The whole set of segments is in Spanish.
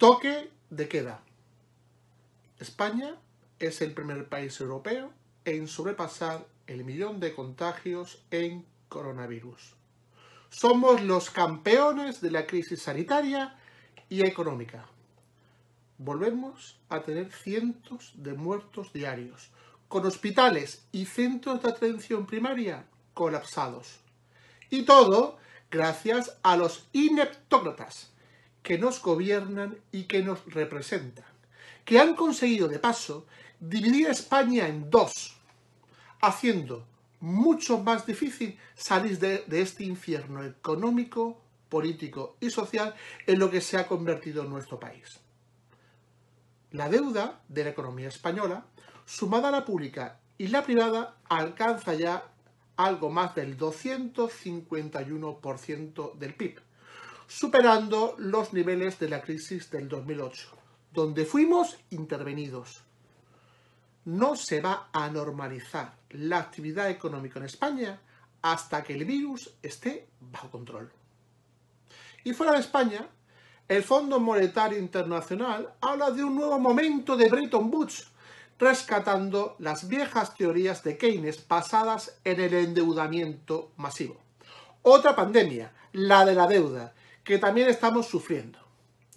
Toque de queda. España es el primer país europeo en sobrepasar el millón de contagios en coronavirus. Somos los campeones de la crisis sanitaria y económica. Volvemos a tener cientos de muertos diarios, con hospitales y centros de atención primaria colapsados. Y todo gracias a los ineptócratas que nos gobiernan y que nos representan, que han conseguido de paso dividir España en dos, haciendo mucho más difícil salir de, este infierno económico, político y social en lo que se ha convertido nuestro país. La deuda de la economía española, sumada a la pública y la privada, alcanza ya algo más del 251% del PIB superando los niveles de la crisis del 2008, donde fuimos intervenidos. No se va a normalizar la actividad económica en España hasta que el virus esté bajo control. Y fuera de España, el Fondo Monetario Internacional habla de un nuevo momento de Bretton Woods, rescatando las viejas teorías de Keynes basadas en el endeudamiento masivo. Otra pandemia, la de la deuda, que también estamos sufriendo.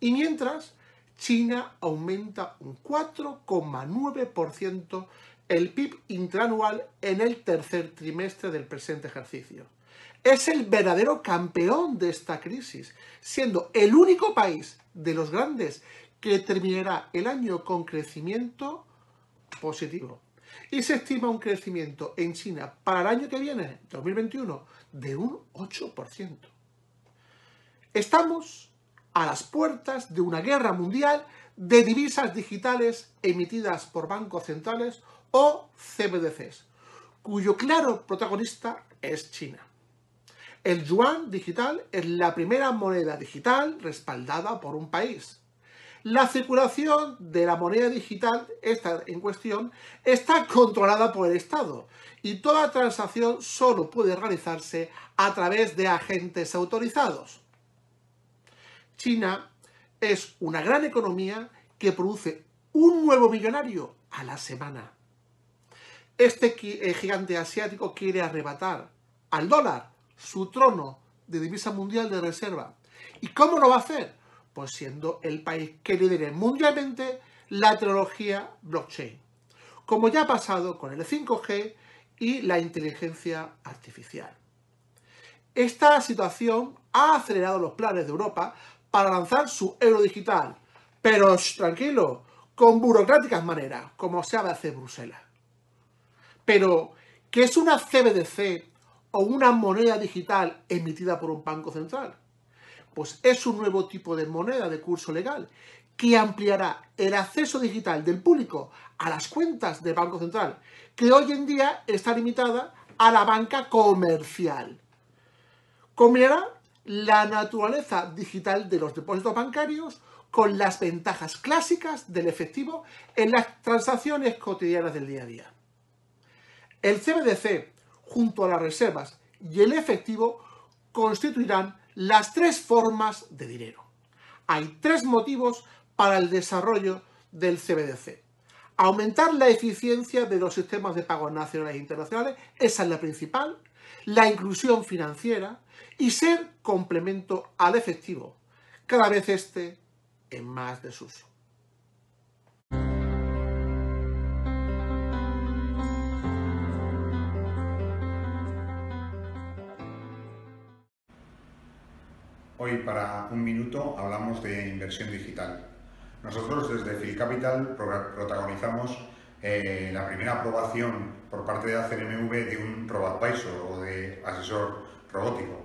Y mientras, China aumenta un 4,9% el PIB intranual en el tercer trimestre del presente ejercicio. Es el verdadero campeón de esta crisis, siendo el único país de los grandes que terminará el año con crecimiento positivo. Y se estima un crecimiento en China para el año que viene, 2021, de un 8%. Estamos a las puertas de una guerra mundial de divisas digitales emitidas por bancos centrales o CBDCs, cuyo claro protagonista es China. El yuan digital es la primera moneda digital respaldada por un país. La circulación de la moneda digital, esta en cuestión, está controlada por el Estado y toda transacción solo puede realizarse a través de agentes autorizados. China es una gran economía que produce un nuevo millonario a la semana. Este eh, gigante asiático quiere arrebatar al dólar su trono de divisa mundial de reserva. ¿Y cómo lo va a hacer? Pues siendo el país que lidere mundialmente la tecnología blockchain, como ya ha pasado con el 5G y la inteligencia artificial. Esta situación ha acelerado los planes de Europa para lanzar su euro digital. Pero tranquilo, con burocráticas maneras, como se hace Bruselas. Pero, ¿qué es una CBDC o una moneda digital emitida por un banco central? Pues es un nuevo tipo de moneda de curso legal que ampliará el acceso digital del público a las cuentas del Banco Central, que hoy en día está limitada a la banca comercial. Combinará la naturaleza digital de los depósitos bancarios con las ventajas clásicas del efectivo en las transacciones cotidianas del día a día. El CBDC, junto a las reservas y el efectivo, constituirán las tres formas de dinero. Hay tres motivos para el desarrollo del CBDC. Aumentar la eficiencia de los sistemas de pago nacionales e internacionales, esa es la principal. La inclusión financiera, y ser complemento al efectivo, cada vez este en más desuso. Hoy para un minuto hablamos de inversión digital. Nosotros desde Phil Capital protagonizamos eh, la primera aprobación por parte de la CNMV de un RobAdvisor o de asesor robótico.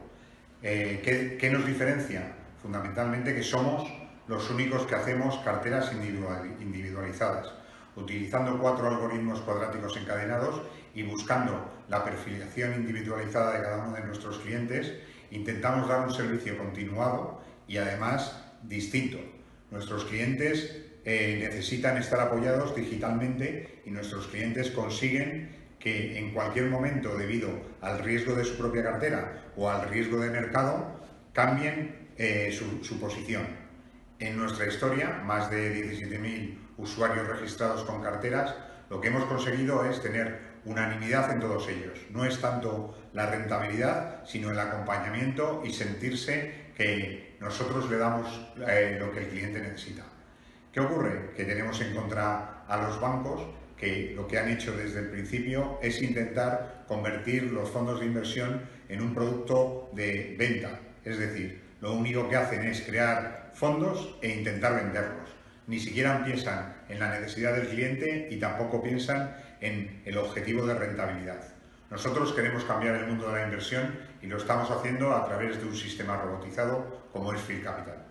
Eh, ¿qué, ¿Qué nos diferencia? Fundamentalmente que somos los únicos que hacemos carteras individualizadas, utilizando cuatro algoritmos cuadráticos encadenados y buscando la perfilación individualizada de cada uno de nuestros clientes, intentamos dar un servicio continuado y además distinto. Nuestros clientes eh, necesitan estar apoyados digitalmente y nuestros clientes consiguen que en cualquier momento, debido al riesgo de su propia cartera o al riesgo de mercado, cambien eh, su, posición. En nuestra historia, más de 17.000 usuarios registrados con carteras, lo que hemos conseguido es tener unanimidad en todos ellos. No es tanto la rentabilidad, sino el acompañamiento y sentirse que nosotros le damos eh, lo que el cliente necesita. ¿Qué ocurre? Que tenemos en contra a los bancos que lo que han hecho desde el principio es intentar convertir los fondos de inversión en un producto de venta. Es decir, lo único que hacen es crear fondos e intentar venderlos. Ni siquiera piensan en la necesidad del cliente y tampoco piensan en el objetivo de rentabilidad. Nosotros queremos cambiar el mundo de la inversión y lo estamos haciendo a través de un sistema robotizado como es Phil Capital.